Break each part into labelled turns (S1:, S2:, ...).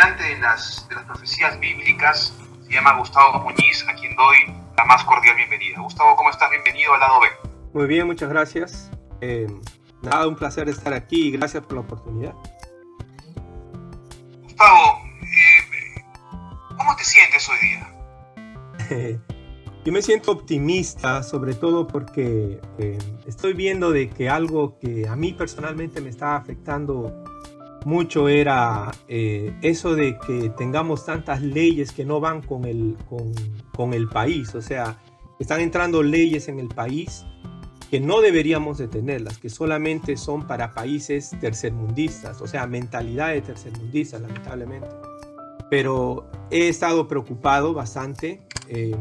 S1: estudiante de las, de las profecías bíblicas, se llama Gustavo Muñiz, a quien doy la más cordial bienvenida. Gustavo, ¿cómo estás? Bienvenido al lado B.
S2: Muy bien, muchas gracias. Eh, nada, un placer estar aquí y gracias por la oportunidad.
S1: Gustavo, eh, ¿cómo te sientes hoy
S2: día? Yo me siento optimista, sobre todo porque eh, estoy viendo de que algo que a mí personalmente me está afectando mucho era eh, eso de que tengamos tantas leyes que no van con el, con, con el país. O sea, están entrando leyes en el país que no deberíamos de tenerlas, que solamente son para países tercermundistas, o sea, mentalidad de tercermundistas, lamentablemente. Pero he estado preocupado bastante, eh,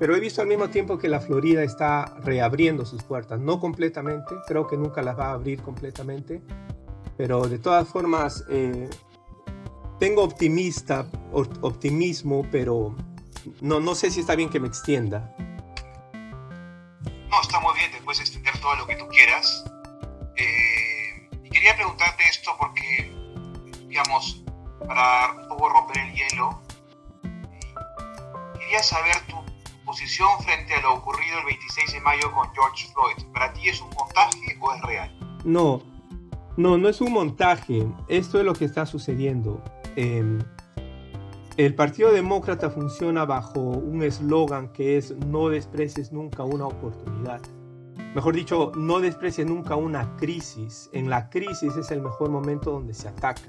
S2: pero he visto al mismo tiempo que la Florida está reabriendo sus puertas, no completamente, creo que nunca las va a abrir completamente, pero de todas formas, eh, tengo optimista, optimismo, pero no, no sé si está bien que me extienda.
S1: No, está muy bien, después de extender todo lo que tú quieras. Eh, y quería preguntarte esto porque, digamos, para un poco romper el hielo, quería saber tu posición frente a lo ocurrido el 26 de mayo con George Floyd. ¿Para ti es un montaje o es real?
S2: No, no, no es un montaje. Esto es lo que está sucediendo. Em, el Partido Demócrata funciona bajo un eslogan que es no desprecies nunca una oportunidad. Mejor dicho, no desprecies nunca una crisis. En la crisis es el mejor momento donde se ataca.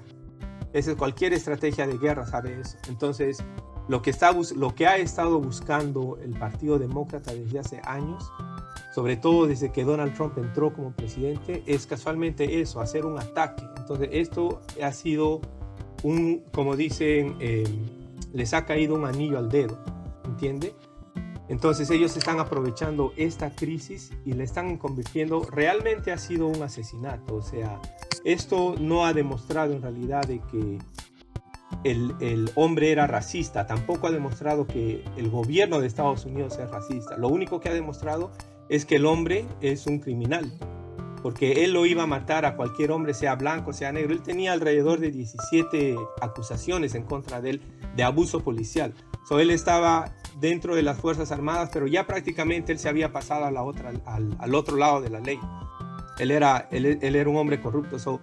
S2: Esa es cualquier estrategia de guerra, sabe eso. Entonces, lo que, está, lo que ha estado buscando el Partido Demócrata desde hace años sobre todo desde que Donald Trump entró como presidente, es casualmente eso, hacer un ataque. Entonces, esto ha sido un, como dicen, em, les ha caído un anillo al dedo, ¿entiende? Entonces ellos están aprovechando esta crisis y le están convirtiendo, realmente ha sido un asesinato, o sea, esto no ha demostrado en realidad de que el, el, hombre era racista, tampoco ha demostrado que el gobierno de Estados Unidos es racista, lo único que ha demostrado es que el hombre es un criminal, porque él lo iba a matar a cualquier hombre, sea blanco, sea negro. Él tenía alrededor de 17 acusaciones en contra de él de abuso policial. So, él estaba dentro de las Fuerzas Armadas, pero ya prácticamente él se había pasado al, otro lado de la ley. Él era, él, era un hombre corrupto. So,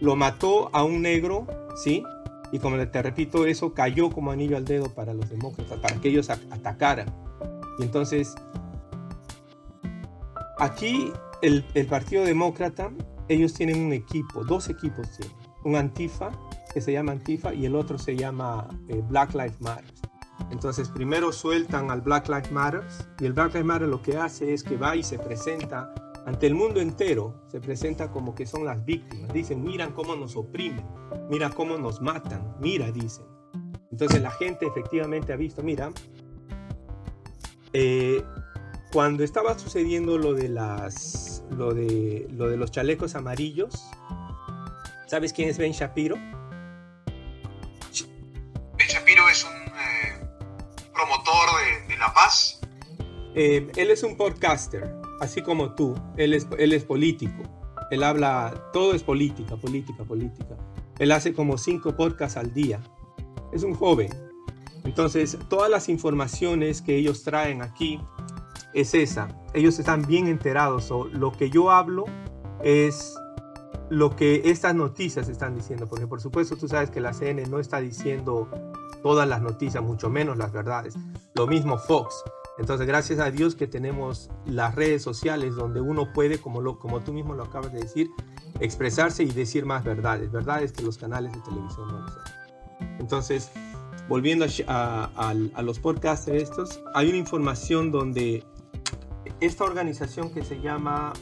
S2: lo mató a un negro, ¿sí? Y como te repito, eso cayó como anillo al dedo para los demócratas, para que ellos atacaran. Y entonces Aquí el, Partido Demócrata, ellos tienen un equipo, dos equipos tienen. Un Antifa, que se llama Antifa, y el otro se llama eh, Black Lives Matter. Entonces primero sueltan al Black Lives Matter y el Black Lives Matter lo que hace es que va y se presenta ante el mundo entero, se presenta como que son las víctimas. Dicen, miran cómo nos oprimen, mira cómo nos matan, mira, dicen. Entonces la gente efectivamente ha visto, mira, eh, cuando estaba sucediendo lo de las lo de lo de los chalecos amarillos, ¿sabes quién es Ben Shapiro?
S1: Ben Shapiro es un eh, promotor de, la paz.
S2: Eh, él es un podcaster, así como tú. Él es, él es político. Él habla, todo es política, política, política. Él hace como cinco podcasts al día. Es un joven. Entonces, todas las informaciones que ellos traen aquí es esa. Ellos están bien enterados. o lo que yo hablo es lo que estas noticias están diciendo, porque por supuesto tú sabes que la CNN no está diciendo todas las noticias, mucho menos las verdades. Lo mismo Fox. Entonces, gracias a Dios que tenemos las redes sociales donde uno puede, como, lo, como tú mismo lo acabas de decir, expresarse y decir más verdades, verdades que los canales de televisión no saben. Entonces, volviendo a, a los podcasts estos, hay una información donde esta organización que se llama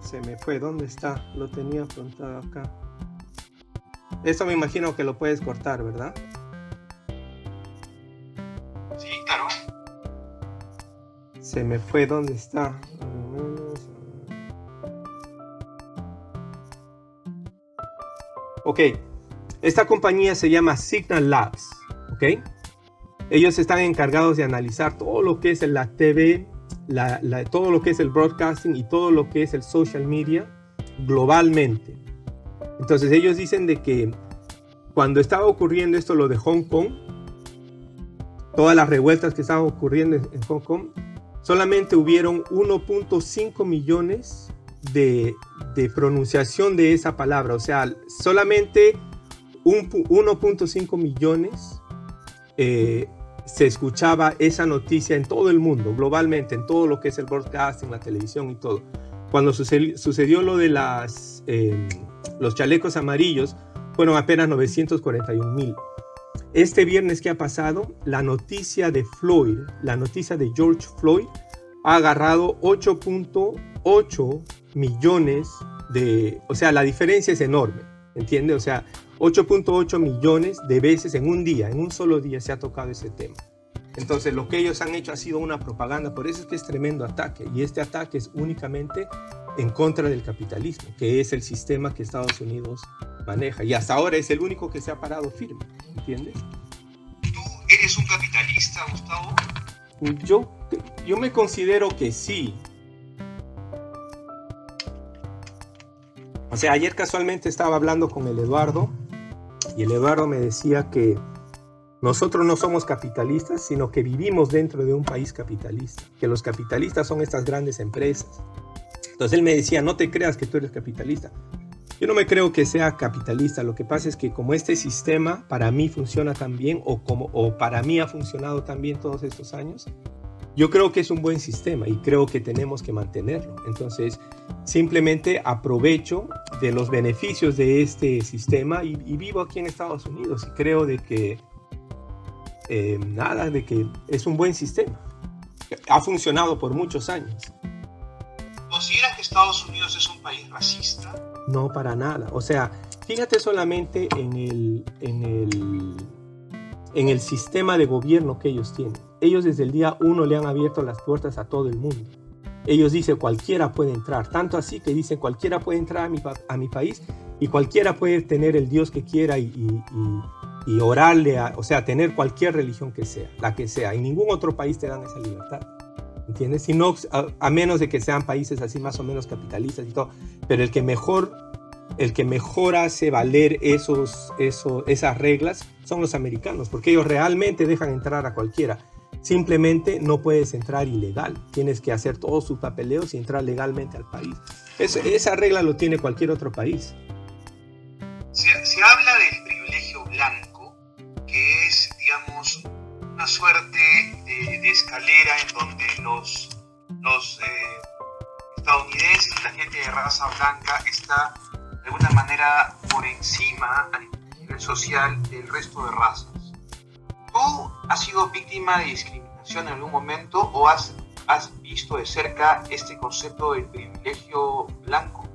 S2: se me fue, ¿dónde está? Lo tenía apuntado acá. Esto me imagino que lo puedes cortar, ¿verdad?
S1: Sí, claro.
S2: Se me fue, ¿dónde está? Ok, esta compañía se llama Signal Labs, ok. Ellos están encargados de analizar todo lo que es la TV todo lo que es el broadcasting y todo lo que es el social media globalmente. Entonces ellos dicen de que cuando estaba ocurriendo esto, lo de Hong Kong, todas las revueltas que estaban ocurriendo en Hong Kong, solamente hubieron 1.5 millones de, pronunciación de esa palabra. O sea, solamente 1.5 millones eh, se escuchaba esa noticia en todo el mundo, globalmente, en todo lo que es el broadcasting, la televisión y todo. Cuando sucedió, lo de las, em, los chalecos amarillos, fueron apenas 941 mil. Este viernes que ha pasado, la noticia de Floyd, la noticia de George Floyd, ha agarrado 8.8 millones de... O sea, la diferencia es enorme, ¿entiende? O sea, 8.8 millones de veces en un día, en un solo día se ha tocado ese tema. Entonces lo que ellos han hecho ha sido una propaganda, por eso es que es tremendo ataque y este ataque es únicamente en contra del capitalismo, que es el sistema que Estados Unidos maneja y hasta ahora es el único que se ha parado firme, ¿entiendes?
S1: ¿Tú eres un capitalista, Gustavo?
S2: Yo, yo me considero que sí, O sea, ayer casualmente estaba hablando con el Eduardo y el Eduardo me decía que nosotros no somos capitalistas, sino que vivimos dentro de un país capitalista, que los capitalistas son estas grandes empresas. Entonces él me decía, no te creas que tú eres capitalista. Yo no me creo que sea capitalista, lo que pasa es que como este sistema para mí funciona tan bien o como o para mí ha funcionado tan bien todos estos años, yo creo que es un buen sistema y creo que tenemos que mantenerlo. Entonces, simplemente aprovecho de los beneficios de este sistema y, vivo aquí en Estados Unidos y creo de que, eh, nada, de que es un buen sistema. Ha funcionado por muchos años.
S1: ¿Consideras que Estados Unidos es un país racista?
S2: No, para nada. O sea, fíjate solamente en el, en el, en el sistema de gobierno que ellos tienen ellos desde el día uno le han abierto las puertas a todo el mundo. Ellos dicen cualquiera puede entrar, tanto así que dicen cualquiera puede entrar a mi, a país y cualquiera puede tener el Dios que quiera y, orarle, o sea, tener cualquier religión que sea, la que sea. En ningún otro país te dan esa libertad. ¿Entiendes? Si no, a, menos de que sean países así más o menos capitalistas y todo. Pero el que mejor, el que mejor hace valer esos, esos, esas reglas son los americanos, porque ellos realmente dejan entrar a cualquiera. Simplemente no puedes entrar ilegal. Tienes que hacer todos sus papeleos y entrar legalmente al país. esa regla lo tiene cualquier otro país.
S1: Se, habla del privilegio blanco, que es, digamos, una suerte de, escalera en donde los, los eh, estadounidenses, la gente de raza blanca, está de alguna manera por encima a nivel social del resto de razas. ¿Tú has sido víctima de discriminación en algún momento o has, has visto de cerca este concepto del privilegio blanco?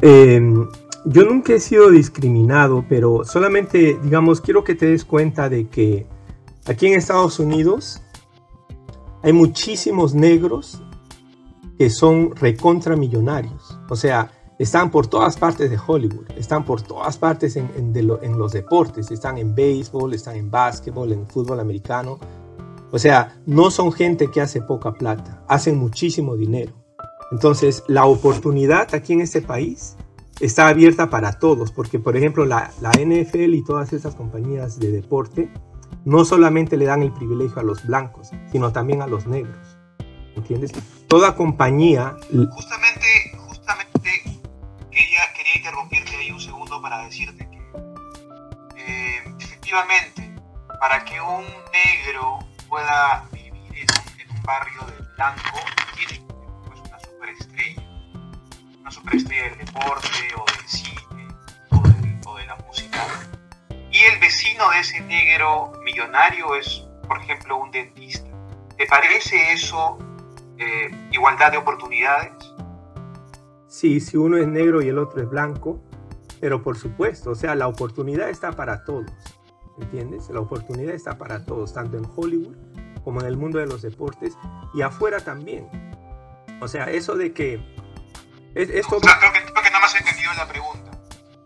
S2: Em, yo nunca he sido discriminado, pero solamente, digamos, quiero que te des cuenta de que aquí en Estados Unidos hay muchísimos negros que son recontramillonarios. O sea, están por todas partes de Hollywood, están por todas partes en, los deportes, están en béisbol, están en básquetbol, en fútbol americano. O sea, no son gente que hace poca plata, hacen muchísimo dinero. Entonces, la oportunidad aquí en este país está abierta para todos, porque por ejemplo la, la NFL y todas esas compañías de deporte no solamente le dan el privilegio a los blancos, sino también a los negros. ¿Entiendes? Toda compañía...
S1: Justamente interrumpirte ahí un segundo para decirte que eh, efectivamente, para que un negro pueda vivir en un, barrio de blanco, tiene que pues, una superestrella, una superestrella del deporte o del cine o, de la música. Y el vecino de ese negro millonario es, por ejemplo, un dentista. ¿Te parece eso eh, igualdad de oportunidades?
S2: Sí, si uno es negro y el otro es blanco, pero por supuesto, o sea, la oportunidad está para todos, ¿entiendes? La oportunidad está para todos, tanto en Hollywood como en el mundo de los deportes y afuera también. O sea, eso de que...
S1: Es, esto... creo, que, creo que nada más he entendido la pregunta,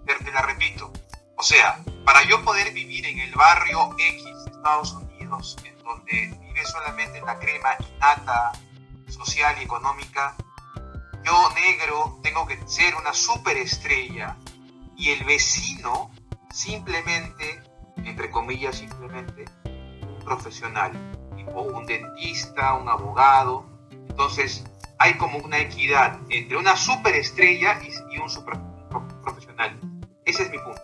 S1: te, la repito. O sea, para yo poder vivir en el barrio X de Estados Unidos, en donde vive solamente la crema innata, social y económica, yo negro tengo que ser una superestrella y el vecino simplemente, entre comillas simplemente, un profesional, tipo un dentista, un abogado. Entonces hay como una equidad entre una superestrella y, y un super profesional. Ese es mi punto.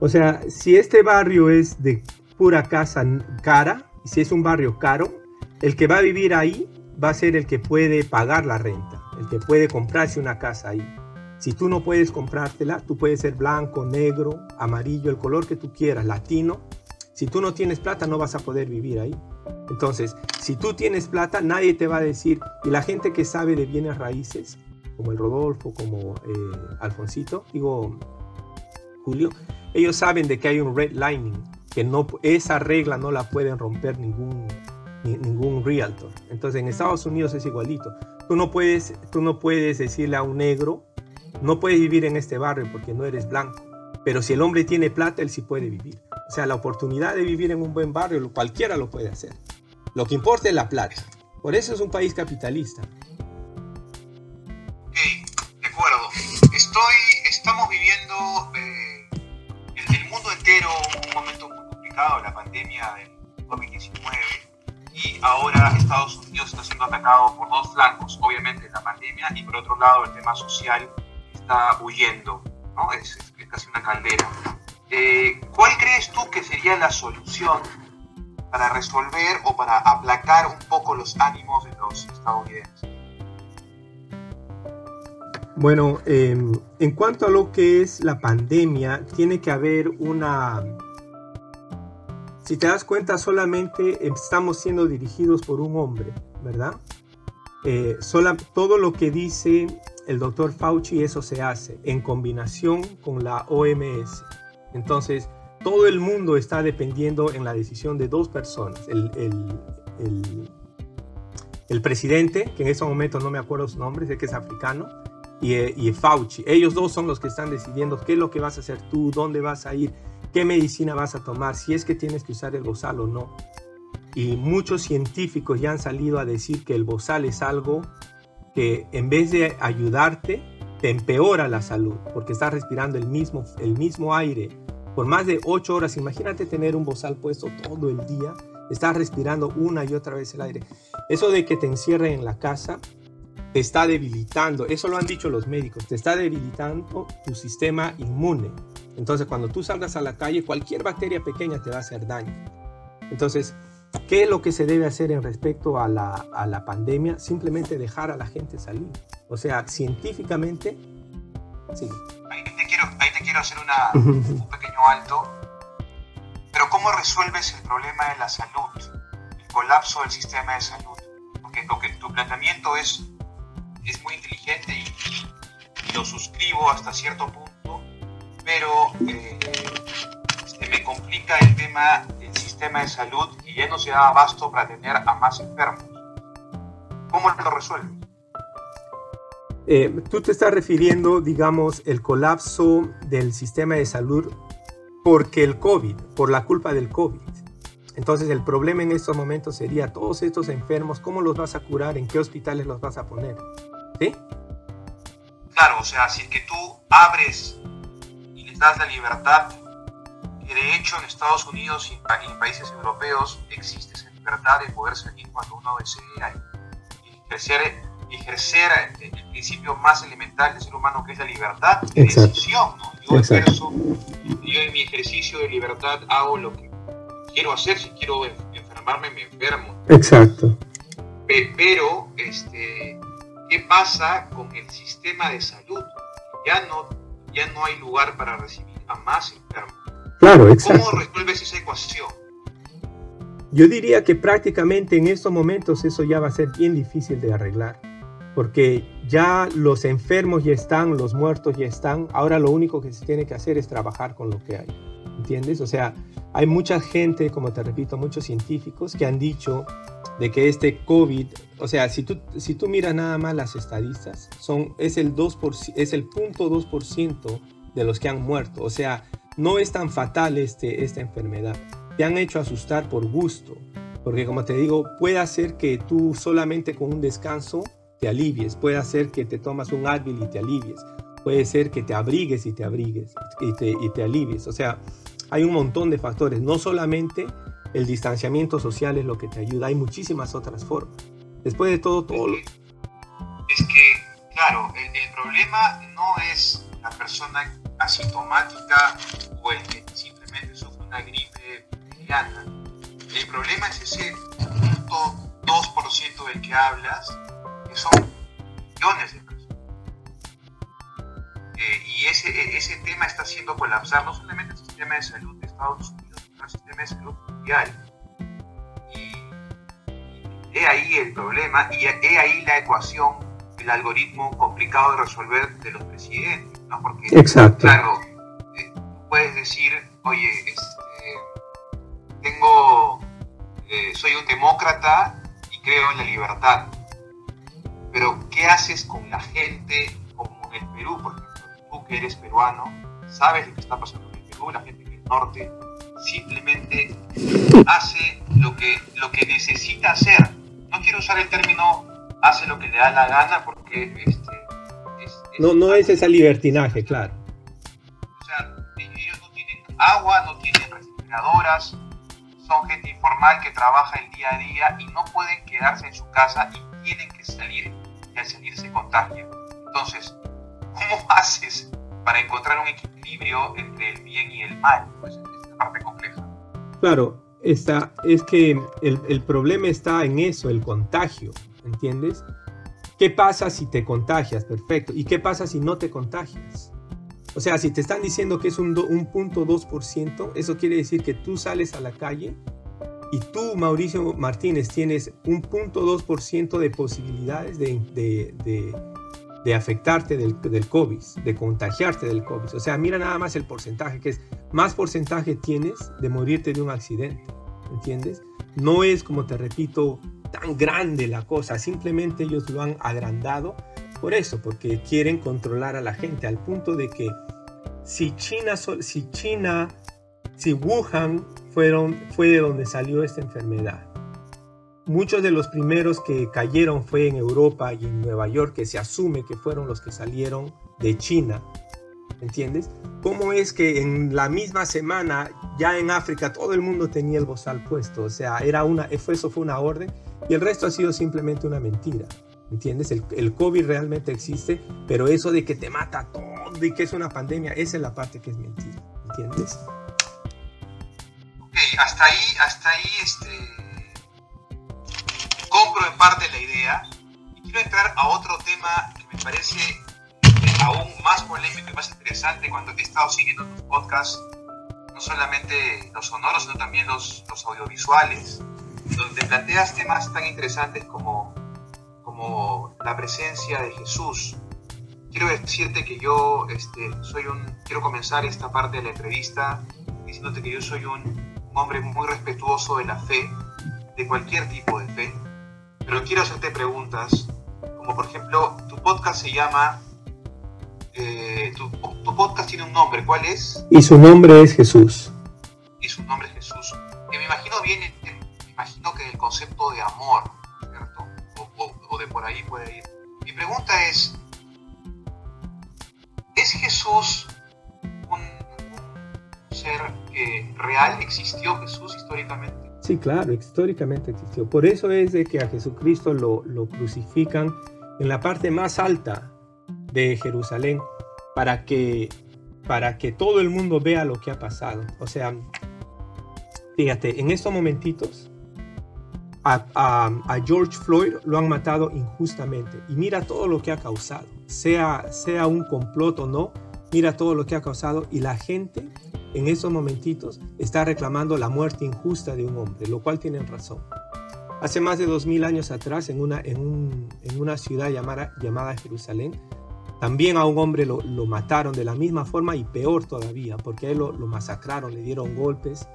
S2: O sea, si este barrio es de pura casa cara, si es un barrio caro, el que va a vivir ahí va a ser el que puede pagar la renta, el que puede comprarse una casa ahí. Si tú no puedes comprártela, tú puedes ser blanco, negro, amarillo, el color que tú quieras, latino. Si tú no tienes plata, no vas a poder vivir ahí. Entonces, si tú tienes plata, nadie te va a decir, y la gente que sabe de bienes raíces, como el Rodolfo, como eh, Alfonsito, digo, Julio, ellos saben de que hay un redlining, que esa regla no la pueden romper ningún, ningún realtor. Entonces en Estados Unidos es igualito. Tú no, puedes, tú no puedes decirle a un negro, no puedes vivir en este barrio porque no eres blanco. Pero si el hombre tiene plata, él sí puede vivir. O sea, la oportunidad de vivir en un buen barrio, cualquiera lo puede hacer. Lo que importa es la plata. Por eso es un país capitalista.
S1: Ok, de acuerdo. Estoy, estamos viviendo eh, el, mundo entero un momento muy complicado, la pandemia del COVID-19, y ahora Estados Unidos está siendo atacado por dos flancos, obviamente la pandemia, y por otro lado el tema social está huyendo, ¿no? es, casi una caldera. Eh, ¿Cuál crees tú que sería la solución para resolver o para aplacar un poco los ánimos de los estadounidenses?
S2: Bueno, eh, en cuanto a lo que es la pandemia, tiene que haber una... Si te das cuenta, solamente estamos siendo dirigidos por un hombre, ¿verdad? Eh, sola, todo lo que dice el doctor Fauci, eso se hace en combinación con la OMS. Entonces, todo el mundo está dependiendo en la decisión de dos personas. El, el, el, el presidente, que en ese momento no me acuerdo su nombre, sé que es africano, y, y, Fauci. Ellos dos son los que están decidiendo qué es lo que vas a hacer tú, dónde vas a ir, qué medicina vas a tomar, si es que tienes que usar el bozal o no. Y muchos científicos ya han salido a decir que el bozal es algo que en vez de ayudarte, te empeora la salud, porque estás respirando el mismo, el mismo aire por más de ocho horas. Imagínate tener un bozal puesto todo el día, estás respirando una y otra vez el aire. Eso de que te encierren en la casa te está debilitando, eso lo han dicho los médicos, te está debilitando tu sistema inmune. Entonces cuando tú salgas a la calle, cualquier bacteria pequeña te va a hacer daño. Entonces, ¿qué es lo que se debe hacer en respecto a la, a la pandemia? Simplemente dejar a la gente salir. O sea, científicamente, sí.
S1: Ahí te quiero, ahí te quiero hacer una, un pequeño alto. Pero ¿cómo resuelves el problema de la salud? El colapso del sistema de salud. Porque lo que tu planteamiento es es muy inteligente y, lo suscribo hasta cierto punto, pero eh, este, me complica el tema del sistema de salud y ya no se da abasto para tener a más enfermos. ¿Cómo lo resuelves?
S2: Eh, tú te estás refiriendo, digamos, el colapso del sistema de salud porque el COVID, por la culpa del COVID. Entonces el problema en estos momentos sería todos estos enfermos, ¿cómo los vas a curar? ¿En qué hospitales los vas a poner? ¿Sí?
S1: Claro, o sea, si es que tú abres la libertad, que de hecho en Estados Unidos y en países europeos existe esa libertad de poder salir cuando uno desea y ejercer, ejercer el principio más elemental del ser humano que es la libertad de decisión. ¿no? Yo, ejerzo, yo en mi ejercicio de libertad hago lo que quiero hacer, si quiero enfermarme me enfermo.
S2: Exacto.
S1: Pero este, ¿Qué pasa con el sistema de salud? Ya no, ya no hay lugar para recibir a más enfermos.
S2: Claro, exacto.
S1: ¿Cómo resuelves esa ecuación?
S2: Yo diría que prácticamente en estos momentos eso ya va a ser bien difícil de arreglar, porque ya los enfermos ya están, los muertos ya están, ahora lo único que se tiene que hacer es trabajar con lo que hay, ¿entiendes? O sea, hay mucha gente, como te repito, muchos científicos que han dicho de que este COVID, o sea, si tú, si tú miras nada más las estadistas, son, es el 2%, es el 0.2% de los que han muerto. O sea, no es tan fatal este, esta enfermedad. te han hecho asustar por gusto. Porque como te digo, puede hacer que tú solamente con un descanso te alivies, puede hacer que te tomas un Advil y te alivies, puede ser que te abrigues y te abrigues y te, y te alivies. O sea, hay un montón de factores, no solamente el distanciamiento social es lo que te ayuda, hay muchísimas otras formas. Después de todo, todo...
S1: Es que, es que claro, el, problema no es la persona asintomática o el que simplemente sufre una gripe mediana. El problema es ese punto 2% del que hablas, que son millones de personas. Eh, y ese, e, ese tema está haciendo colapsar no solamente el sistema de salud de Estados Unidos, sino el sistema de salud mundial. He ahí el problema y he ahí la ecuación, el algoritmo complicado de resolver de los presidentes, ¿no? Porque,
S2: Exacto.
S1: claro, eh, puedes decir, oye, este, tengo, eh, soy un demócrata y creo en la libertad. Pero, ¿qué haces con la gente como en el Perú? Por ejemplo, tú que eres peruano, sabes lo que está pasando en el Perú, la gente en el norte simplemente hace lo que, lo que necesita hacer. No quiero usar el término hace lo que le da la gana porque este,
S2: es, es, no, no es esa libertinaje, claro.
S1: O sea, ellos no tienen agua, no tienen refrigeradoras, son gente informal que trabaja el día a día y no pueden quedarse en su casa y tienen que salir y al salir se contagian. Entonces, ¿cómo haces para encontrar un equilibrio entre el bien y el mal? Pues es la parte compleja.
S2: Claro, está, es que el, el problema está en eso, el contagio, ¿entiendes? ¿Qué pasa si te contagias? Perfecto. ¿Y qué pasa si no te contagias? O sea, si te están diciendo que es un, do, un punto 2%, eso quiere decir que tú sales a la calle y tú, Mauricio Martínez, tienes un punto 2% de posibilidades de, de, de, de afectarte del, del, COVID, de contagiarte del COVID. O sea, mira nada más el porcentaje, que es más porcentaje tienes de morirte de un accidente, ¿entiendes? No es, como te repito, tan grande la cosa, simplemente ellos lo han agrandado por eso, porque quieren controlar a la gente al punto de que si China, si China, si Wuhan fueron, fue de donde salió esta enfermedad, muchos de los primeros que cayeron fue en Europa y en Nueva York, que se asume que fueron los que salieron de China. ¿Entiendes? ¿Cómo es que en la misma semana ya en África todo el mundo tenía el bozal puesto? O sea, era una, eso fue una orden y el resto ha sido simplemente una mentira. ¿Entiendes? El, el, COVID realmente existe, pero eso de que te mata todo y que es una pandemia, esa es la parte que es mentira. ¿Entiendes?
S1: Ok, hasta ahí, hasta ahí este, parte la idea y quiero entrar a otro tema que me parece aún más polémico y más interesante cuando he estado siguiendo tus podcasts, no solamente los sonoros, sino también los, los audiovisuales, donde planteas temas tan interesantes como como la presencia de Jesús. Quiero decirte que yo este, soy un, quiero comenzar esta parte de la entrevista diciéndote que yo soy un, un, hombre muy respetuoso de la fe, de cualquier tipo de fe, pero quiero hacerte preguntas, como por ejemplo, tu podcast se llama, eh, tu, tu, podcast tiene un nombre, ¿cuál es?
S2: Y su nombre es Jesús.
S1: Y su nombre es Jesús. Que me imagino bien, me imagino que el concepto de amor, o de por ahí puede ir. Mi pregunta es, ¿es Jesús un, un ser que real? ¿Existió Jesús históricamente?
S2: Sí, claro, históricamente existió. Por eso es de que a Jesucristo lo, lo crucifican en la parte más alta de Jerusalén para que, para que todo el mundo vea lo que ha pasado. O sea, fíjate, en estos momentitos a, a, a, George Floyd lo han matado injustamente. Y mira todo lo que ha causado. Sea, sea un complot o no, mira todo lo que ha causado. Y la gente en esos momentitos está reclamando la muerte injusta de un hombre, lo cual tienen razón. Hace más de dos mil años atrás, en una, en, un, en una ciudad llamada, llamada Jerusalén, también a un hombre lo, lo, mataron de la misma forma y peor todavía, porque a él lo, lo masacraron, le dieron golpes,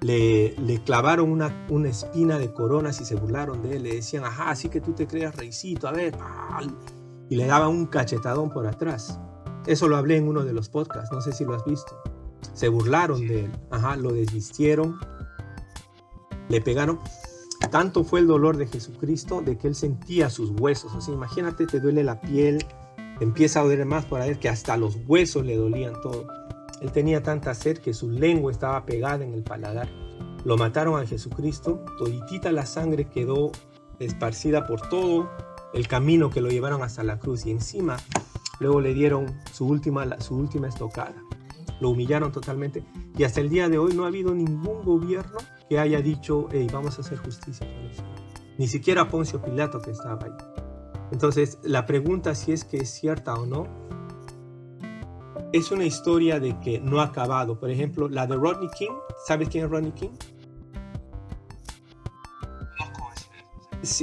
S2: le, le, clavaron una, una, espina de coronas y se burlaron de él. Le decían, ajá, así que tú te creas reycito, a ver. Y le daban un cachetadón por atrás. Eso lo hablé en uno de los podcasts, no sé si lo has visto. Se burlaron de él, ajá, lo desvistieron le pegaron. Tanto fue el dolor de Jesucristo de que él sentía sus huesos. O imagínate, te duele la piel, te empieza a doler más por ver que hasta los huesos le dolían todo. Él tenía tanta sed que su lengua estaba pegada en el paladar. Lo mataron a Jesucristo, toditita la sangre quedó esparcida por todo el camino que lo llevaron hasta la cruz y encima luego le dieron su última, su última estocada. Lo humillaron totalmente y hasta el día de hoy no ha habido ningún gobierno que haya dicho, hey, vamos a hacer justicia por eso. Ni siquiera Poncio Pilato que estaba ahí. Entonces, la pregunta si es que es cierta o no, es una historia de que no ha acabado. Por ejemplo, la de Rodney King. ¿Sabes quién es Rodney King?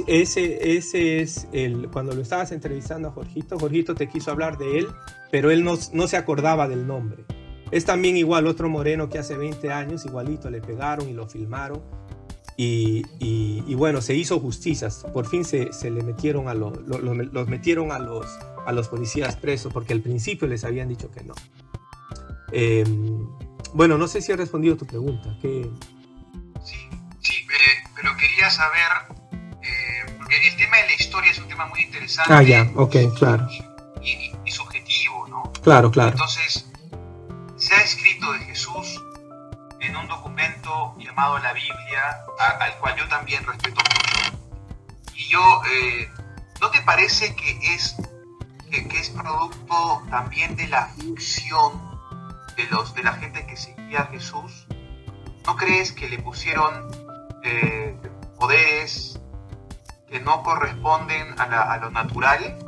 S2: Ese, ese es el, cuando lo estabas entrevistando a Jorgito, Jorgito te quiso hablar de él, pero él no, no se acordaba del nombre. Es también igual otro moreno que hace 20 años, igualito, le pegaron y lo filmaron. Y, y, bueno, se hizo justicia. Por fin se, se le metieron a los, los metieron a los, a los policías presos, porque al principio les habían dicho que no. Em, bueno, no sé si he respondido a tu pregunta.
S1: Sí, sí, eh, pero quería saber el tema de la historia es un tema muy interesante.
S2: Ah, ya, ok, claro.
S1: Y, subjetivo, ¿no?
S2: Claro, claro.
S1: Entonces, llamado la Biblia, al cual yo también respeto mucho. Y yo, eh, ¿no te parece que es, que, es producto también de la ficción de, los, de la gente que seguía a Jesús? ¿No crees que le pusieron eh, poderes, que no corresponden a, lo natural.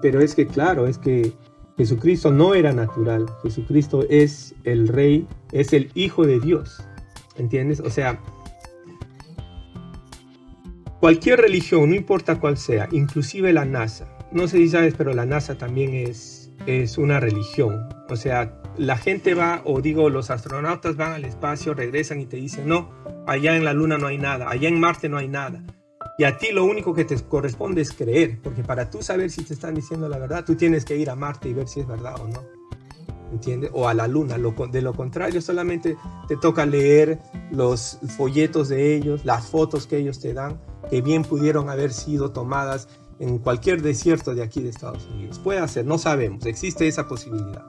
S2: Pero es que claro, es que Jesucristo no era natural. Jesucristo es el rey, es el hijo de Dios. ¿Entiendes? O sea, cualquier religión, no importa cuál sea, inclusive la NASA. No sé si sabes, pero la NASA también es, es una religión. O sea, la gente va, o digo, los astronautas van al espacio, regresan y te dicen, no, allá en la Luna no hay nada, allá en Marte no hay nada. Y a ti lo único que te corresponde es creer, porque para tú saber si te están diciendo la verdad, tú tienes que ir a Marte y ver si es verdad o no. ¿Entiendes? O a la luna. de lo contrario, solamente te toca leer los folletos de ellos, las fotos que ellos te dan, que bien pudieron haber sido tomadas en cualquier desierto de aquí de Estados Unidos. Puede ser, no sabemos, existe esa posibilidad.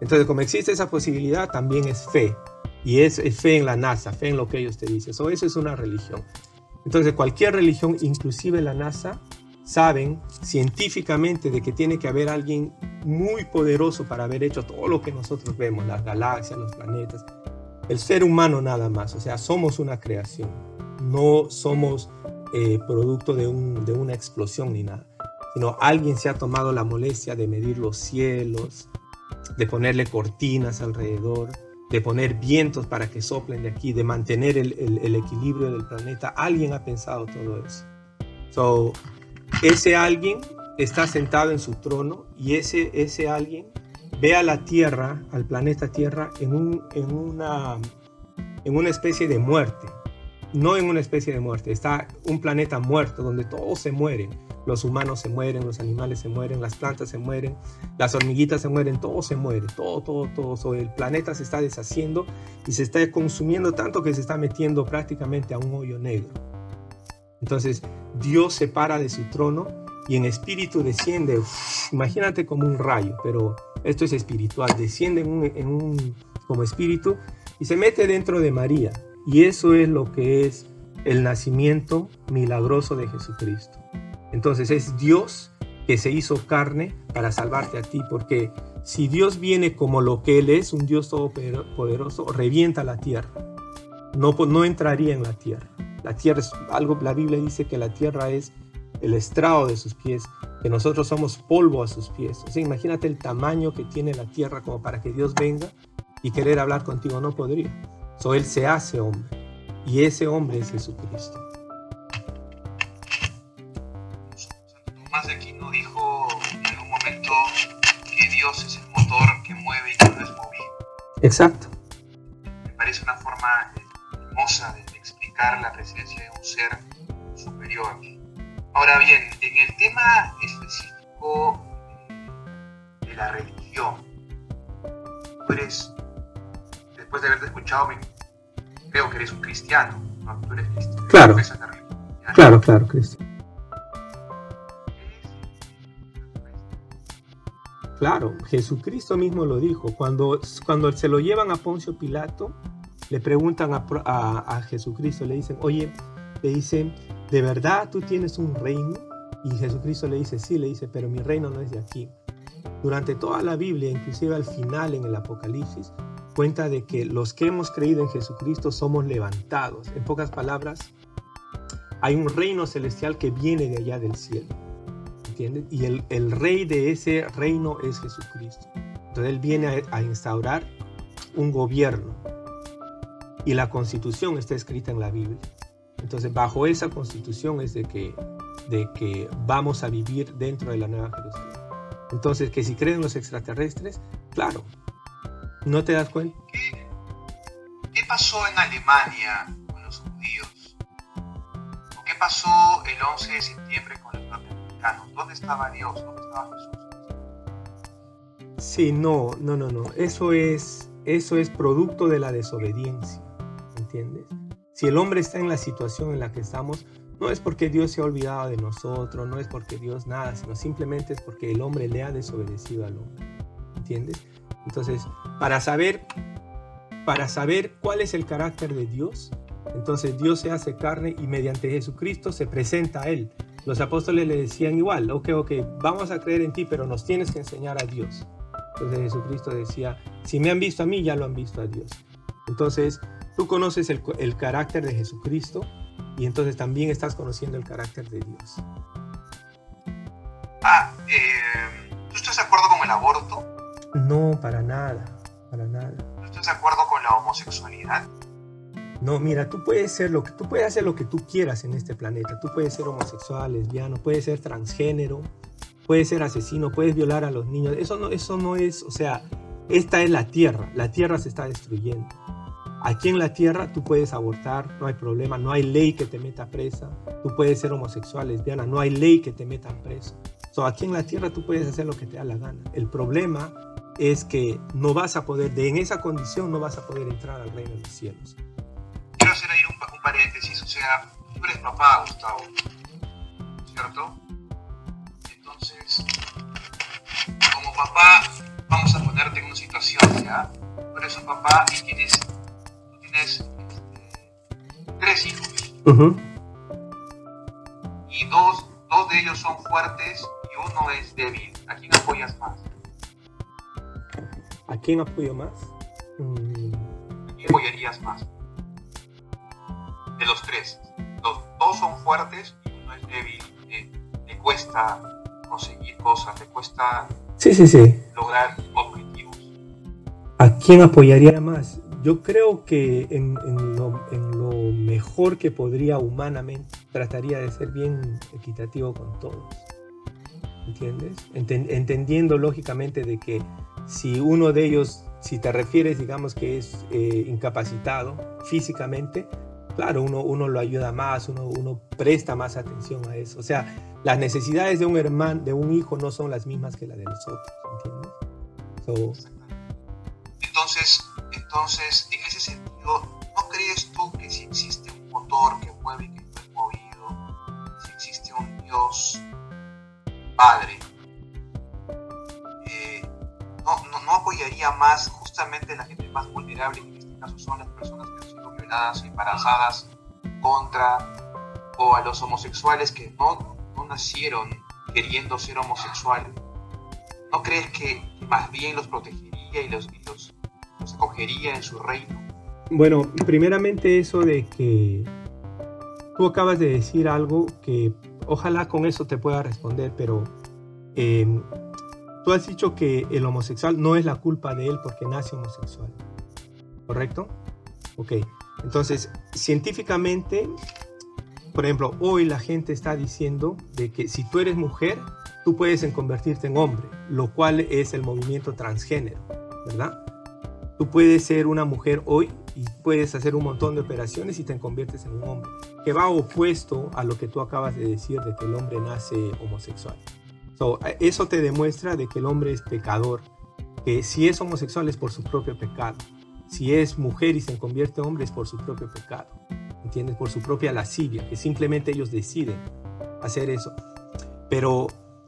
S2: Entonces, como existe esa posibilidad, también es fe. Y es, fe en la NASA, fe en lo que ellos te dicen. eso es una religión. Entonces, cualquier religión, inclusive la NASA, saben científicamente de que tiene que haber alguien muy poderoso para haber hecho todo lo que nosotros vemos, las galaxias, los planetas. El ser humano nada más, o sea, somos una creación, no somos eh, producto de, un, de una explosión ni nada, sino alguien se ha tomado la molestia de medir los cielos, de ponerle cortinas alrededor, de poner vientos para que soplen de aquí, de mantener el, el, equilibrio del planeta. Alguien ha pensado todo eso. So, ese alguien está sentado en su trono y ese, ese alguien ve a la Tierra, al planeta Tierra, en, un, en, una, en una especie de muerte. No en una especie de muerte, está un planeta muerto donde todos se mueren los humanos se mueren, los animales se mueren, las plantas se mueren, las hormiguitas se mueren, todo se muere, todo, todo, todo. el planeta se está deshaciendo y se está consumiendo tanto que se está metiendo prácticamente a un hoyo negro. Entonces Dios se para de su trono y en espíritu desciende, imagínate como un rayo, pero esto es espiritual, desciende en un, como espíritu y se mete dentro de María. Y eso es lo que es el nacimiento milagroso de Jesucristo. Entonces es Dios que se hizo carne para salvarte a ti, porque si Dios viene como lo que Él es, un Dios todopoderoso, revienta la tierra. No, no entraría en la tierra. La tierra es algo, la Biblia dice que la tierra es el estrado de sus pies, que nosotros somos polvo a sus pies. O sea, imagínate el tamaño que tiene la tierra como para que Dios venga y querer hablar contigo, no podría. So, él se hace hombre y ese hombre es Jesucristo.
S1: es el motor que mueve y que no es movido.
S2: Exacto. Claro, claro, Cristo. Claro, Jesucristo mismo lo dijo. Cuando, cuando se lo llevan a Poncio Pilato, le preguntan a, a- a Jesucristo, le dicen, oye, le dicen, ¿de verdad tú tienes un reino? Y Jesucristo le dice, sí, le dice, pero mi reino no es de aquí. Durante toda la Biblia, inclusive al final en el Apocalipsis, cuenta de que los que hemos creído en Jesucristo somos levantados. En pocas palabras, hay un reino celestial que viene de allá del cielo. ¿Entiendes? Y el, rey de ese reino es Jesucristo. Entonces Él viene a, instaurar un gobierno. Y la constitución está escrita en la Biblia. Entonces bajo esa constitución es de que, de que vamos a vivir dentro de la Nueva Jerusalén. Entonces que si creen los extraterrestres, claro, ¿no te das cuenta?
S1: ¿Qué, qué pasó en Alemania pasó el 11 de septiembre con los norteamericanos? ¿Dónde estaba Dios? ¿Dónde estaba Jesús?
S2: Sí, no, no, no, no. Eso es, eso es producto de la desobediencia. ¿Entiendes? Si el hombre está en la situación en la que estamos, no es porque Dios se ha olvidado de nosotros, no es porque Dios nada, sino simplemente es porque el hombre le ha desobedecido al hombre. ¿Entiendes? Entonces, para saber, para saber cuál es el carácter de Dios, entonces Dios se hace carne y mediante Jesucristo se presenta a Él. Los apóstoles le decían igual, ok, ok, vamos a creer en ti, pero nos tienes que enseñar a Dios. Entonces Jesucristo decía, si me han visto a mí, ya lo han visto a Dios. Entonces, tú conoces el, el carácter de Jesucristo y entonces también estás conociendo el carácter de Dios.
S1: Ah, eh, ¿tú estás de acuerdo con el aborto?
S2: No, para nada, para nada.
S1: ¿Tú estás de acuerdo con la homosexualidad?
S2: No, mira, tú puedes ser lo que tú puedes hacer lo que tú quieras en este planeta. Tú puedes ser homosexual, lesbiano, puedes ser transgénero, puedes ser asesino, puedes violar a los niños. Eso no, eso no es, o sea, esta es la tierra. La tierra se está destruyendo. Aquí en la tierra tú puedes abortar, no hay problema, no hay ley que te meta presa. Tú puedes ser homosexual, lesbiana, no hay ley que te metan preso. So, aquí en la tierra tú puedes hacer lo que te da la gana. El problema es que no vas a poder, de en esa condición no vas a poder entrar al reino de los cielos.
S1: Paréntesis, o sea, tú eres papá, Gustavo, ¿cierto? Entonces, como papá, vamos a ponerte en una situación, ¿ya? Tú eres un papá y tienes, tienes este, tres hijos y dos, dos de ellos son fuertes y uno es débil. ¿A quién apoyas más?
S2: ¿A quién apoyo más? Mm,
S1: ¿A quién apoyarías más? De los tres. Los dos son fuertes y uno es débil. eh, le cuesta conseguir cosas, le cuesta
S2: Sí, sí, sí.
S1: lograr objetivos.
S2: ¿A quién apoyaría más? Yo creo que en, en lo, en lo mejor que podría humanamente trataría de ser bien equitativo con todos. ¿Entiendes? Enten- entendiendo lógicamente de que si uno de ellos, si te refieres, digamos que es eh, incapacitado físicamente, claro, uno, uno lo ayuda más, uno, uno presta más atención a eso. O sea, las necesidades de un hermano, de un hijo, no son las mismas que las de nosotros, ¿entiendes? So,
S1: Entonces, entonces, o embarazadas, contra, o a los homosexuales que no, no nacieron queriendo ser homosexuales? ¿No crees que más bien los protegería y los, y los, los acogería en su reino?
S2: Bueno, primeramente eso de que tú acabas de decir algo que ojalá con eso te pueda responder, pero eh, tú has dicho que el homosexual no es la culpa de él porque nace homosexual, ¿correcto? Ok, entonces científicamente, por ejemplo, hoy la gente está diciendo de que si tú eres mujer, tú puedes convertirte en hombre, lo cual es el movimiento transgénero, ¿verdad? Tú puedes ser una mujer hoy y puedes hacer un montón de operaciones y te conviertes en un hombre, que va opuesto a lo que tú acabas de decir de que el hombre nace homosexual. So, eso te demuestra de que el hombre es pecador, que si es homosexual es por su propio pecado, si es mujer y se convierte en hombre es por su propio pecado. ¿entiendes? Por su propia lascivia, que simplemente ellos deciden hacer eso. Pero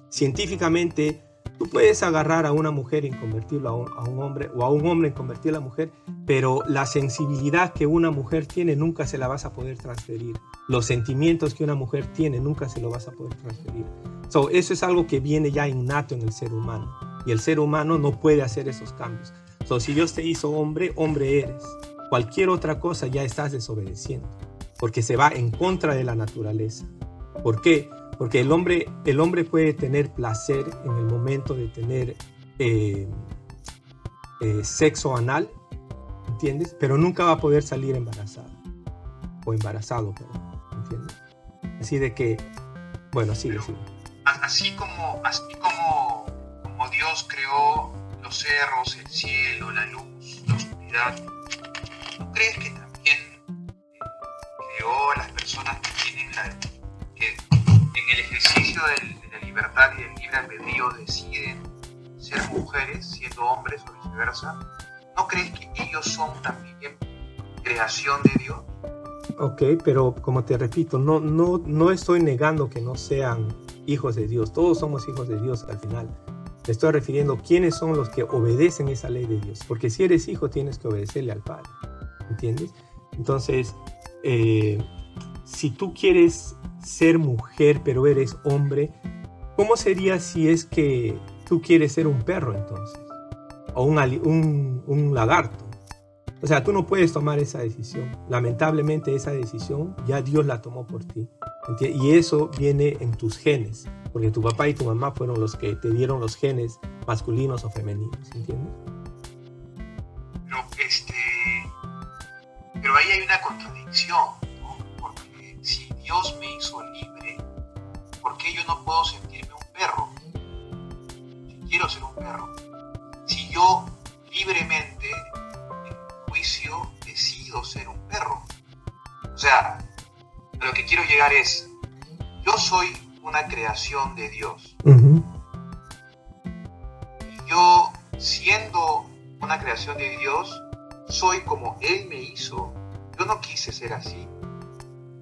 S2: científicamente Tú puedes agarrar a una mujer y convertirlo a un, hombre o a un hombre en convertirlo a mujer, pero la sensibilidad que una mujer tiene nunca se la vas a poder transferir. Los sentimientos que una mujer tiene nunca se lo vas a poder transferir. So, eso es algo que viene ya innato en el ser humano y el ser humano no puede hacer esos cambios. So, si Dios te hizo hombre, hombre eres. Cualquier otra cosa ya estás desobedeciendo porque se va en contra de la naturaleza. ¿Por qué? Porque el hombre, el hombre puede tener placer en el momento de tener eh, eh, sexo anal, ¿entiendes? Pero nunca va a poder salir embarazado. O embarazado, ¿entiendes? Así de que, bueno, sigue, sigue.
S1: Así como, así como, como Dios creó los cerros, el cielo, la luz, la oscuridad, ¿no crees que también eh, creó a las personas que tienen la, en el ejercicio de, la libertad y del libre albedrío deciden ser mujeres siendo hombres o viceversa, ¿no crees que ellos son también creación de Dios?
S2: Ok, pero como te repito, no, no, no estoy negando que no sean hijos de Dios. Todos somos hijos de Dios al final. Me estoy refiriendo quiénes son los que obedecen esa ley de Dios. Porque si eres hijo, tienes que obedecerle al Padre. ¿Entiendes? Entonces, eh, si tú quieres ser mujer pero eres hombre, ¿cómo sería si es que tú quieres ser un perro entonces? O un, un, lagarto. O sea, tú no puedes tomar esa decisión. Lamentablemente esa decisión ya Dios la tomó por ti. Y eso viene en tus genes, porque tu papá y tu mamá fueron los que te dieron los genes masculinos o femeninos, ¿entiendes?
S1: Pero, este, pero ahí hay una contradicción Dios me hizo libre, ¿por qué yo no puedo sentirme un perro? Si quiero ser un perro. Si yo libremente, en juicio, decido ser un perro. O sea, lo que quiero llegar es, yo soy una creación de Dios. Y yo, siendo una creación de Dios, soy como Él me hizo. Yo no quise ser así.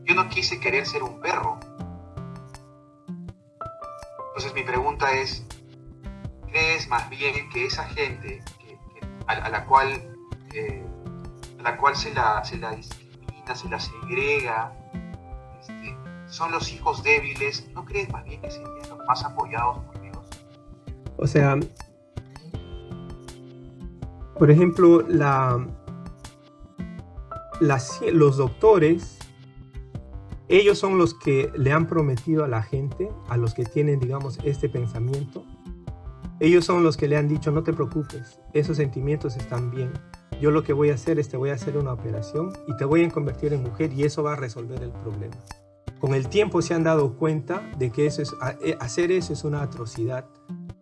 S1: Yo no quise querer ser un perro. Entonces mi pregunta es, ¿crees más bien que esa gente a, la cual, eh, a la cual se la, se la discrimina, se la segrega, son los hijos débiles? ¿No crees más bien que serían los más apoyados por Dios?
S2: O sea, por ejemplo, los doctores ellos son los que le han prometido a la gente, a los que tienen, digamos, este pensamiento. Ellos son los que le han dicho, no te preocupes, esos sentimientos están bien. Yo lo que voy a hacer es te voy a hacer una operación y te voy a convertir en mujer y eso va a resolver el problema. Con el tiempo se han dado cuenta de que eso es, eh, hacer eso es una atrocidad,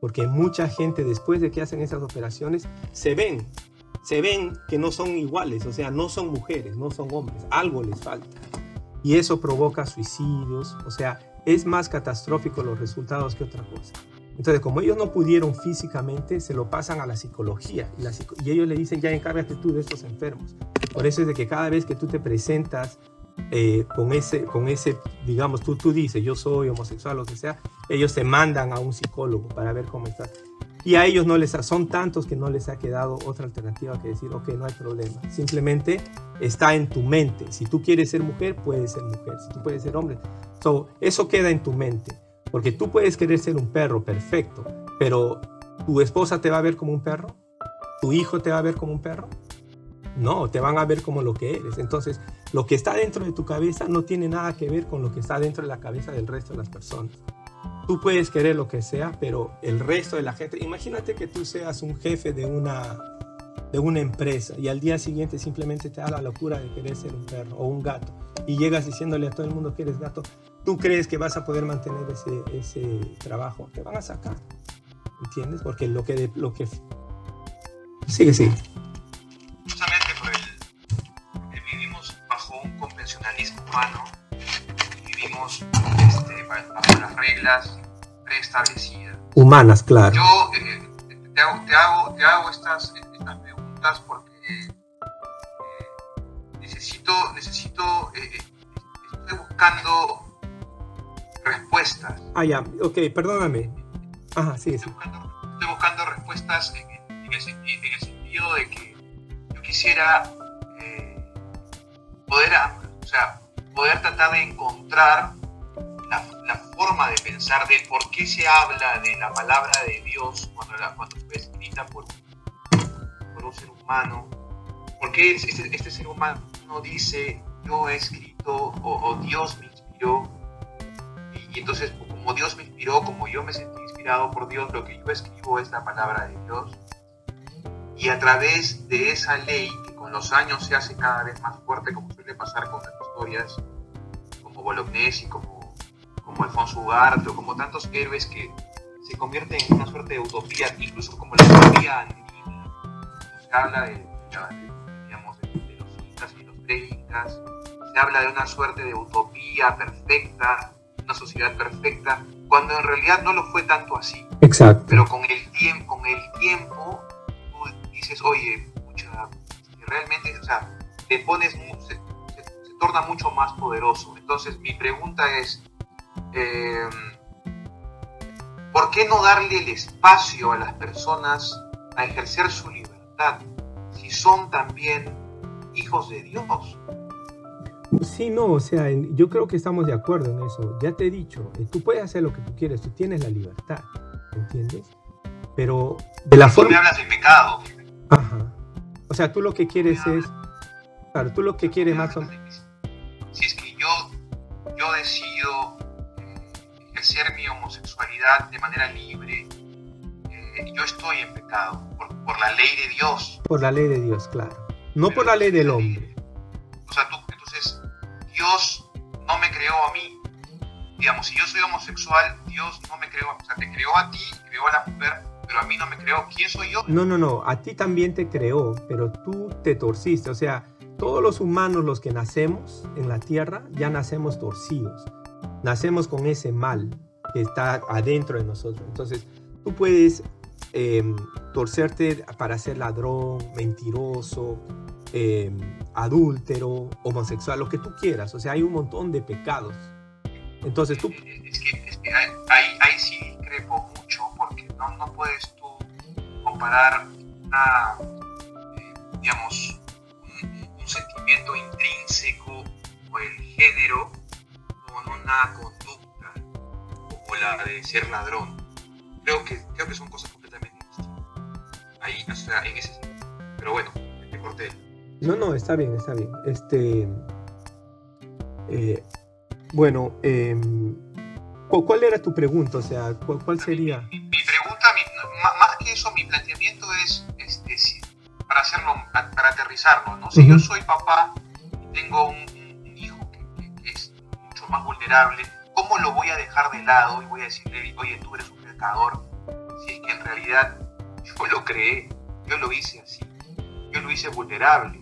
S2: porque mucha gente después de que hacen esas operaciones se ven, se ven que no son iguales, o sea, no son mujeres, no son hombres, algo les falta y eso provoca suicidios, o sea, es más catastrófico los resultados que otra cosa. Entonces, como ellos no pudieron físicamente, se lo pasan a la psicología y, ellos le dicen, ya encárgate tú de estos enfermos. Por eso es de que cada vez que tú te presentas eh, con, ese, con ese, digamos, tú, tú dices, yo soy homosexual, lo que sea, ellos te mandan a un psicólogo para ver cómo estás. Y a ellos no les son tantos que no les ha quedado otra alternativa que decir, ok, no hay problema. Simplemente está en tu mente. Si tú quieres ser mujer, puedes ser mujer. Si tú puedes ser hombre. So, eso queda en tu mente. Porque tú puedes querer ser un perro, perfecto. Pero tu esposa te va a ver como un perro. Tu hijo te va a ver como un perro. No, te van a ver como lo que eres. Entonces, lo que está dentro de tu cabeza no tiene nada que ver con lo que está dentro de la cabeza del resto de las personas. Tú puedes querer lo que sea, pero el resto de la gente, imagínate que tú seas un jefe de una, de una empresa y al día siguiente simplemente te da la locura de querer ser un perro o un gato y llegas diciéndole a todo el mundo que eres gato, tú crees que vas a poder mantener ese, ese trabajo, te van a sacar, ¿entiendes? Porque lo que... Lo que... Sigue, sigue.
S1: Justamente por el, porque vivimos bajo un convencionalismo humano, vivimos este, bajo las reglas preestablecidas.
S2: Humanas, claro.
S1: Yo eh, te, hago, te, hago, te, hago, estas, estas preguntas porque eh, necesito, necesito eh, buscando respuestas.
S2: Ah, ya, ok, perdóname. Ajá, sí,
S1: estoy, Buscando, respuestas en, el, sentido de que yo quisiera eh, poder, o sea, poder tratar de encontrar la, forma de pensar de por qué se habla de la palabra de Dios cuando, la, cuando fue escrita por, por un ser humano. ¿Por qué este, este ser humano dice yo he escrito o, Dios me inspiró? Y, entonces como Dios me inspiró, como yo me sentí inspirado por Dios, lo que yo escribo es la palabra de Dios. Y a través de esa ley, que con los años se hace cada vez más fuerte, como suele pasar con las historias como Bolognesi, como, como Alfonso Ugarte, o como tantos héroes que se convierten en una suerte de utopía, incluso como la utopía andina. Se habla de, digamos, de, los incas y los pre-incas, se habla de una suerte de utopía perfecta, una sociedad perfecta, cuando en realidad no lo fue tanto así.
S2: Exacto.
S1: Pero con el tiempo, con el tiempo, tú dices, oye, realmente, o sea, te pones, se, torna mucho más poderoso. Entonces, mi pregunta es, em, ¿por qué no darle el espacio a las personas a ejercer su libertad si son también hijos de Dios?
S2: Sí, no, o sea, yo creo que estamos de acuerdo en eso. Ya te he dicho, eh, tú puedes hacer lo que tú quieres, tú tienes la libertad, ¿entiendes? Pero de la forma...
S1: me hablas de pecado.
S2: Ajá. O sea, tú lo que quieres es... Claro, tú lo que quieres más o
S1: menos... Si es que yo, yo decido eh, ejercer mi homosexualidad de manera libre, eh, yo estoy en pecado por, por, la ley de Dios.
S2: Por la ley de Dios, claro. No por la ley del hombre.
S1: Dios no me creó a mí. Digamos, si yo soy homosexual, Dios no me creó, o sea, te creó a ti, creó a la mujer, pero a mí no me creó. ¿Quién soy yo?
S2: No, no, no, a ti también te creó, pero tú te torciste. O sea, todos los humanos, los que nacemos en la tierra, ya nacemos torcidos. Nacemos con ese mal que está adentro de nosotros. Entonces, tú puedes em, torcerte para ser ladrón, mentiroso, eh, adúltero, homosexual, lo que tú quieras. O sea, hay un montón de pecados. Entonces tú...
S1: Es que, ahí, sí discrepo mucho porque no, no puedes tú comparar una, eh, digamos, un, sentimiento intrínseco o el género con una conducta como la de ser ladrón. Creo que, creo que son cosas completamente distintas. Ahí, o sea, en ese sentido. Pero bueno, te corté.
S2: No, no, está bien, está bien. Este, eh, bueno, em, ¿cuál era tu pregunta? O sea, ¿cuál, sería?
S1: Mi, pregunta, más que eso, mi planteamiento es, para hacerlo, para aterrizarlo, ¿no? Si yo soy papá y tengo un, hijo que, es mucho más vulnerable, ¿cómo lo voy a dejar de lado y voy a decirle, oye, tú eres un pecador? Si es que en realidad yo lo creé, yo lo hice así, yo lo hice vulnerable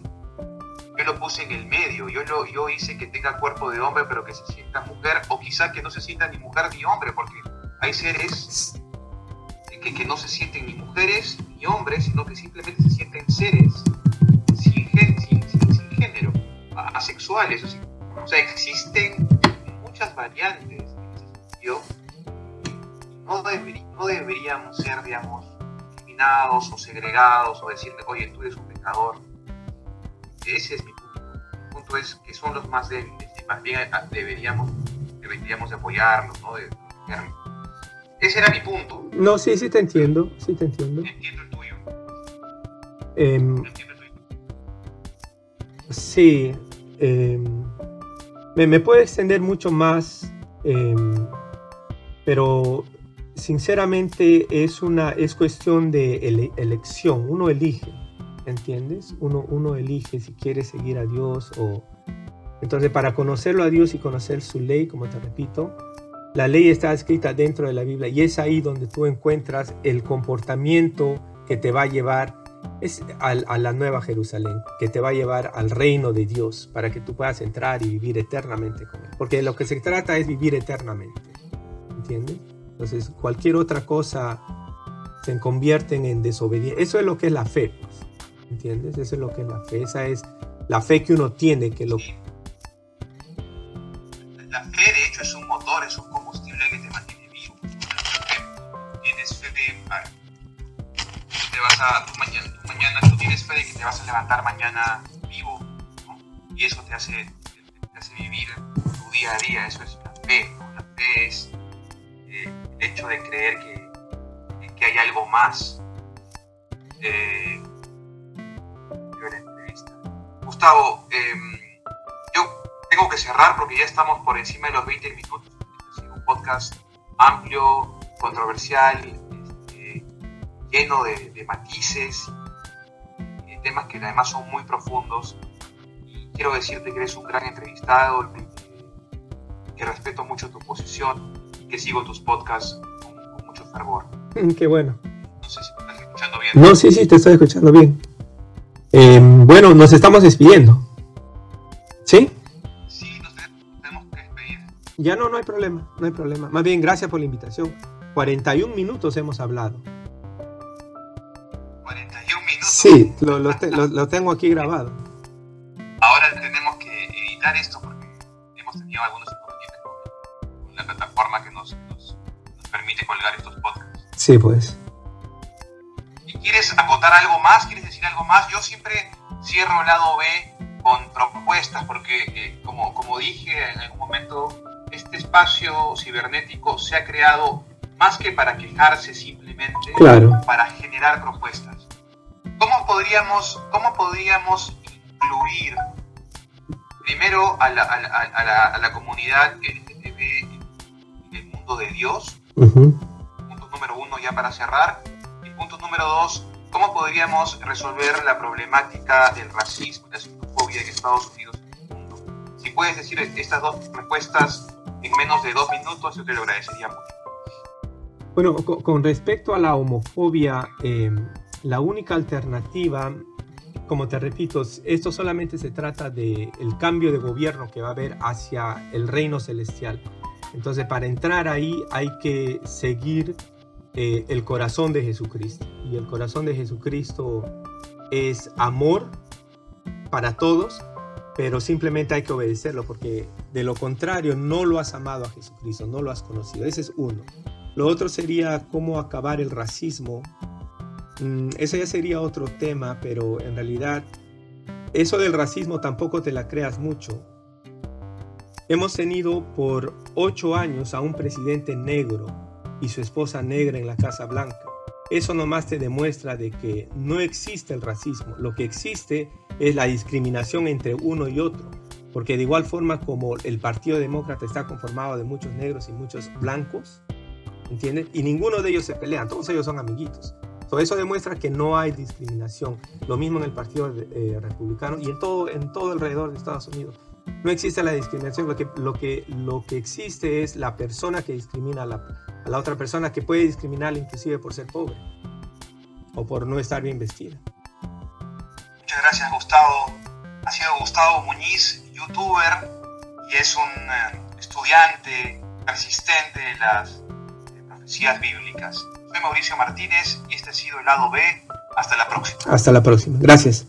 S1: yo lo puse en el medio, yo, lo, yo hice que tenga cuerpo de hombre pero que se sienta mujer, o quizá que no se sienta ni mujer ni hombre, porque hay seres que, que no se sienten ni mujeres ni hombres, sino que simplemente se sienten seres sin, género, asexuales. O sea, existen muchas variantes en ese sentido. No, no deberíamos ser, digamos, discriminados o segregados o decirle, oye, tú eres un pecador ese es mi punto. Mi punto es que son los más débiles y más bien ah, deberíamos, deberíamos apoyarlos, ¿no? ese era mi punto.
S2: No, sí, sí te entiendo, sí te entiendo.
S1: Entiendo el tuyo.
S2: Em, entiendo el tuyo. Sí. Em, me, me puede extender mucho más, em, pero sinceramente es una es cuestión de elección. Uno elige. ¿Entiendes? Uno, uno elige si quiere seguir a Dios o... Entonces, para conocerlo a Dios y conocer su ley, como te repito, la ley está escrita dentro de la Biblia y es ahí donde tú encuentras el comportamiento que te va a llevar es a, la nueva Jerusalén, que te va a llevar al reino de Dios para que tú puedas entrar y vivir eternamente con Él. Porque lo que se trata es vivir eternamente, ¿entiendes? Entonces, cualquier otra cosa se convierten en desobediencia. Eso es lo que es la fe. Pues. ¿Entiendes? Eso es lo que la fe, esa es la fe que uno tiene, que lo...
S1: la fe, de hecho, es un motor, es un combustible que te mantiene vivo. Tienes fe de, te vas a, tú mañana, mañana, tú tienes fe de que te vas a levantar mañana vivo, y eso te hace, hace vivir tu día a día, eso es la fe. La fe es eh, el hecho de creer que, que hay algo más. Eh, Gustavo, eh, yo tengo que cerrar porque ya estamos por encima de los 20 minutos. Este un podcast amplio, controversial, este, lleno de, matices, temas que además son muy profundos. Y quiero decirte que eres un gran entrevistado, que, respeto mucho tu posición y que sigo tus podcasts con, mucho fervor.
S2: Qué bueno.
S1: No sé si me estás escuchando bien.
S2: No, sí, sí, te estoy escuchando bien. Eh, bueno, nos estamos despidiendo.
S1: ¿Sí? Sí, nos tenemos que despedir.
S2: Ya no, no hay problema, no hay problema. Más bien, gracias por la invitación. 41 minutos hemos hablado.
S1: 41 minutos.
S2: Sí, lo, lo, tengo aquí grabado.
S1: Ahora tenemos que editar esto porque hemos tenido algunos inconvenientes con, la plataforma que nos, nos, nos permite colgar estos podcasts.
S2: Sí, pues.
S1: ¿Quieres agotar algo más? ¿Quieres algo más? Yo siempre cierro el lado B con propuestas porque, eh, como, como dije en algún momento, este espacio cibernético se ha creado más que para quejarse simplemente, para generar propuestas. ¿Cómo podríamos, cómo podríamos incluir primero a la, a la, a la, comunidad LGTB en el mundo de Dios? Punto número uno ya para cerrar punto número dos, ¿cómo podríamos resolver la problemática del racismo y la xenofobia en Estados Unidos y el mundo? Si puedes decir estas dos respuestas en menos de dos minutos, yo te lo agradecería mucho.
S2: Bueno, con, respecto a la homofobia, em, la única alternativa, como te repito, esto solamente se trata del el cambio de gobierno que va a haber hacia el reino celestial. Entonces, para entrar ahí hay que seguir eh, el corazón de Jesucristo. Y el corazón de Jesucristo es amor para todos, pero simplemente hay que obedecerlo porque de lo contrario no lo has amado a Jesucristo, no lo has conocido. Ese es uno. Lo otro sería cómo acabar el racismo. Mm, ese ya sería otro tema, pero en realidad eso del racismo tampoco te la creas mucho. Hemos tenido por ocho años a un presidente negro y su esposa negra en la Casa Blanca. Eso nomás te demuestra de que no existe el racismo. Lo que existe es la discriminación entre uno y otro. Porque de igual forma como el Partido Demócrata está conformado de muchos negros y muchos blancos, ¿entiendes? Y ninguno de ellos se pelea, todos ellos son amiguitos. Todo eso demuestra que no hay discriminación. Lo mismo en el Partido eh, Republicano y en todo, en todo alrededor de Estados Unidos. No existe la discriminación. Lo que, lo, que, lo que existe es la persona que discrimina a la, a la otra persona que puede discriminarle inclusive por ser pobre o por no estar bien vestida.
S1: Muchas gracias Gustavo. Ha sido Gustavo Muñiz, youtuber y es un eh, estudiante persistente de las profecías bíblicas. Soy Mauricio Martínez y este ha sido el lado B. Hasta la próxima.
S2: Hasta la próxima. Gracias.